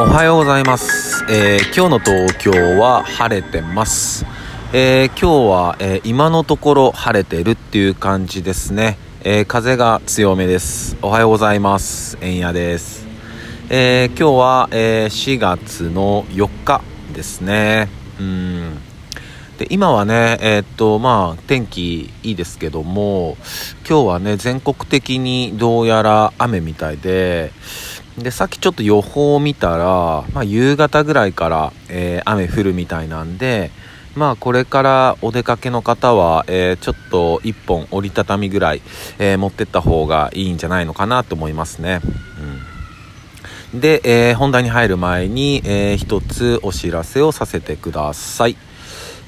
おはようございます、えー今日の東京は晴れてます、えー今日は、えー今のところ晴れてるっていう感じですね、えー風が強めです。おはようございます。えんやです、えー今日は、えー4月の4日ですね。うん。で今はねえーっとまあ天気いいですけども今日はね全国的にどうやら雨みたいででさっきちょっと予報を見たら、まあ、夕方ぐらいから、えー雨降るみたいなんでまあこれからお出かけの方は、えーちょっと1本折りたたみぐらい、え持ってった方がいいんじゃないのかなと思いますね。うんで、えー本題に入る前に、えー一つお知らせをさせてください。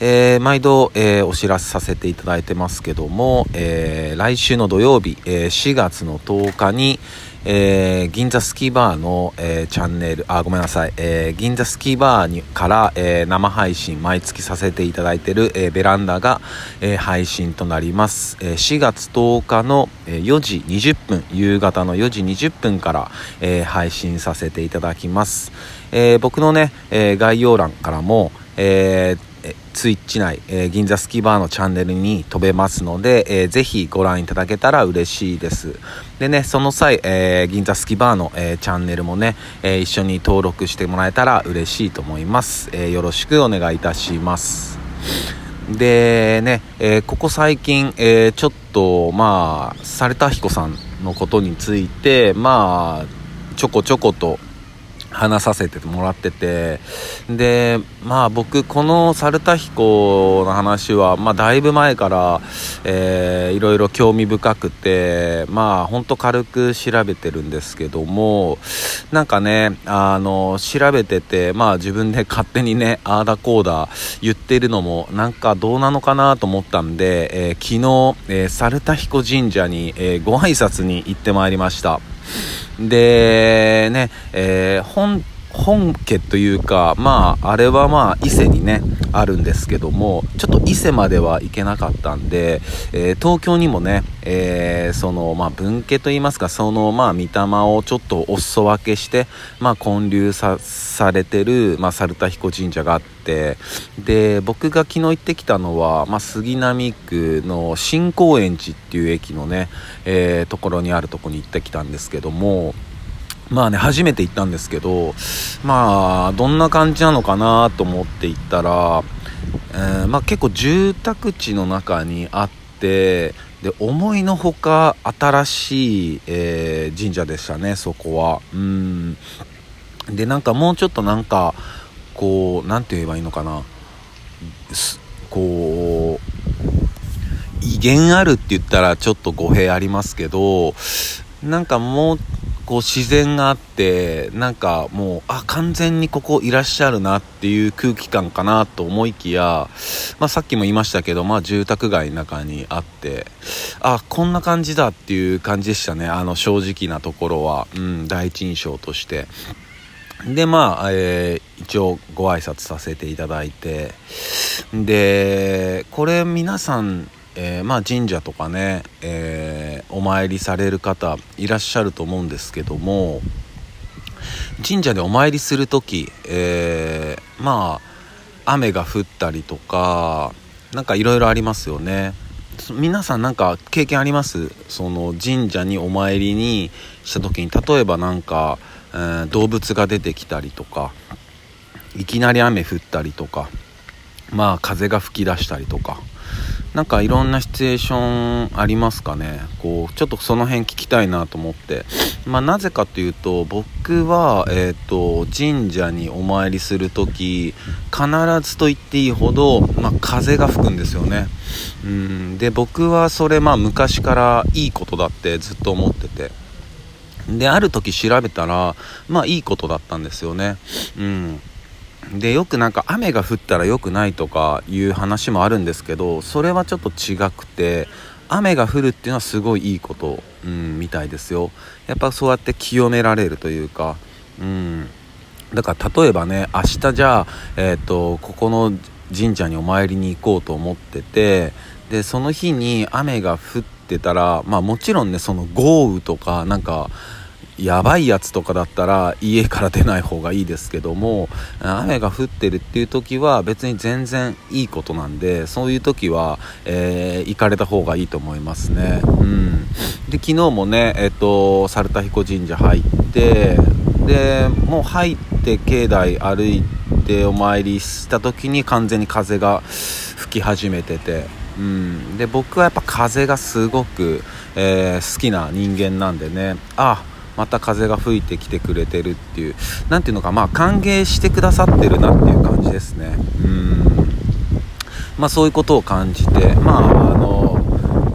えー毎度、えーお知らせさせていただいてますけども、えー来週の土曜日、え4月の10日に、え銀座スキーバーの、えチャンネル、あ、ごめんなさい、え銀座スキーバーにから、え生配信毎月させていただいてる、えベランダが、え配信となります。え4月10日の、え4時20分、夕方の4時20分から、え配信させていただきます。え僕のね、え概要欄からも、えーえツイッチ内、えー銀座スキーバーのチャンネルに飛べますので、えーぜひご覧いただけたら嬉しいです。でね、その際、えー銀座スキーバーの、えーチャンネルもね、え一緒に登録してもらえたら嬉しいと思います。えよろしくお願いいたします。でね、えここ最近、えちょっとまあされた彦さんのことについてまあちょこちょこと話させてもらっててでまあ僕この猿田彦の話は、まあ、だいぶ前から、えーいろいろ興味深くてまあほんと軽く調べてるんですけどもなんかねあの調べててまあ自分で勝手にねあーだこうだ言ってるのもなんかどうなのかなと思ったんで、えー昨日、えー猿田彦神社に、えーご挨拶に行ってまいりました。でね、えー本本家というかまああれはまあ伊勢にねあるんですけどもちょっと伊勢までは行けなかったんで、えー東京にもね、えーそのまあ分家といいますかそのまあ御霊をちょっとお裾分けしてまあ建立さされてる、まあ、猿田彦神社があってで僕が昨日行ってきたのは、まあ、杉並区の新高円寺っていう駅のね、えーところにあるとこに行ってきたんですけどもまあね初めて行ったんですけどまあどんな感じなのかなと思って行ったら、えーまあ、結構住宅地の中にあってで思いのほか新しい、えー神社でしたねそこは。うん。でなんかもうちょっとなんかこうなんて言えばいいのかな。こう威厳あるって言ったらちょっと語弊ありますけどなんかもうこう自然があってなんかもうあ完全にここいらっしゃるなっていう空気感かなと思いきや、まあ、さっきも言いましたけど、まあ、住宅街の中にあってあこんな感じだっていう感じでしたね。あの正直なところは、うん、第一印象として。でまあ、えー一応ご挨拶させていただいて。でこれ皆さん、えーまあ、神社とかね、えーお参りされる方いらっしゃると思うんですけども神社でお参りする時、えーまあ雨が降ったりとかなんかいろいろありますよね。皆さんなんか経験あります？その神社にお参りにした時に例えばなんか、えー動物が出てきたりとかいきなり雨降ったりとかまあ風が吹き出したりとか。なんかいろんなシチュエーションありますかね。こうちょっとその辺聞きたいなと思って。まあなぜかというと僕はえっ、と神社にお参りする時必ずと言っていいほど、まあ、風が吹くんですよね。うん。で僕はそれまあ昔からいいことだってずっと思ってて。である時調べたらまあいいことだったんですよね。うん。でよくなんか雨が降ったら良くないとかいう話もあるんですけどそれはちょっと違くて雨が降るっていうのはすごいいいこと、うん、みたいですよ。やっぱそうやって清められるというかうん。だから例えばね明日じゃあ、えー、とここの神社にお参りに行こうと思っててでその日に雨が降ってたらまあもちろんねその豪雨とかなんかやばいやつとかだったら家から出ない方がいいですけども雨が降ってるっていう時は別に全然いいことなんでそういう時は、えー、行かれた方がいいと思いますね。うん、で昨日もね、えっと、猿田彦神社入ってでもう入って境内歩いてお参りした時に完全に風が吹き始めてて、うん、で僕はやっぱ風がすごく、えー、好きな人間なんでねあまた風が吹いてきてくれてるっていう何ていうのかまあ歓迎してくださってるなっていう感じですね。うん。まあそういうことを感じてまああの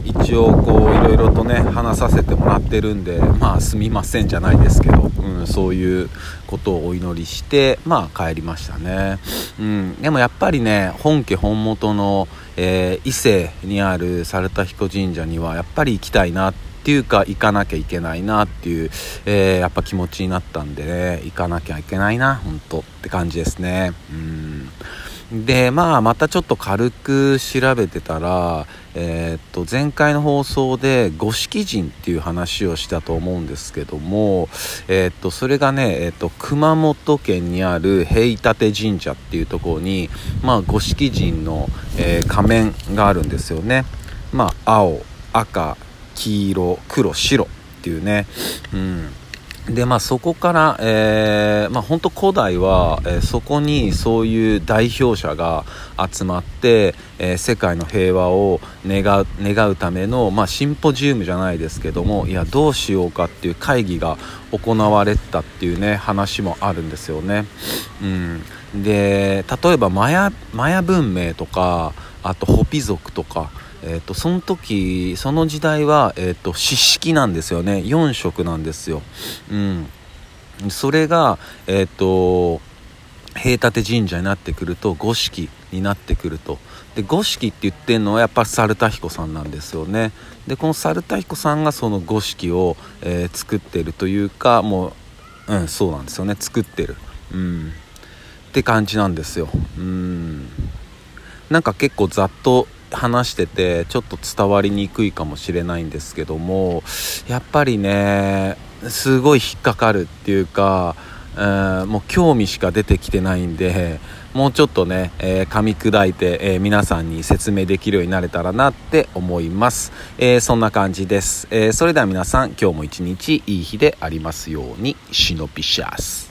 一応こういろいろとね話させてもらってるんでまあすみませんじゃないですけど、うん、そういうことをお祈りしてまあ帰りましたね、うん、でもやっぱりね本家本元の、えー、伊勢にある猿田彦神社にはやっぱり行きたいなってていうか行かなきゃいけないなっていう、えー、やっぱ気持ちになったんでね行かなきゃいけないな本当って感じですねうんでまあまたちょっと軽く調べてたら、えー、っと前回の放送で五色神っていう話をしたと思うんですけども、えー、っとそれがね、えー、っと熊本県にある平立神社っていうところに、まあ、五色神の、え仮面があるんですよね。まあ、青赤黄色黒白っていうね、うん。でまあそこから、えー、まあ本当古代は、えー、そこにそういう代表者が集まって、えー、世界の平和を願う願うための、まあ、シンポジウムじゃないですけどもいやどうしようかっていう会議が行われたっていうね話もあるんですよね。うん、で例えばマヤマヤ文明とかあとホピ族とかえーと、その時その時代は、えーと、四式なんですよね。4色なんですよ、うん、それが、えーと、平立神社になってくると五色になってくると。で五色って言ってるのはやっぱ猿田彦さんなんですよね。でこの猿田彦さんがその五色を、えー、作ってるというかもううんそうなんですよね。作ってる。うん。って感じなんですよ。うん。なんか結構ざっと話しててちょっと伝わりにくいかもしれないんですけどもやっぱりねすごい引っかかるっていうか、えー、もう興味しか出てきてないんでもうちょっとね、えー、噛み砕いて、えー、皆さんに説明できるようになれたらなって思います、えそんな感じです、えそれでは皆さん今日も一日いい日でありますように。シノピシャス。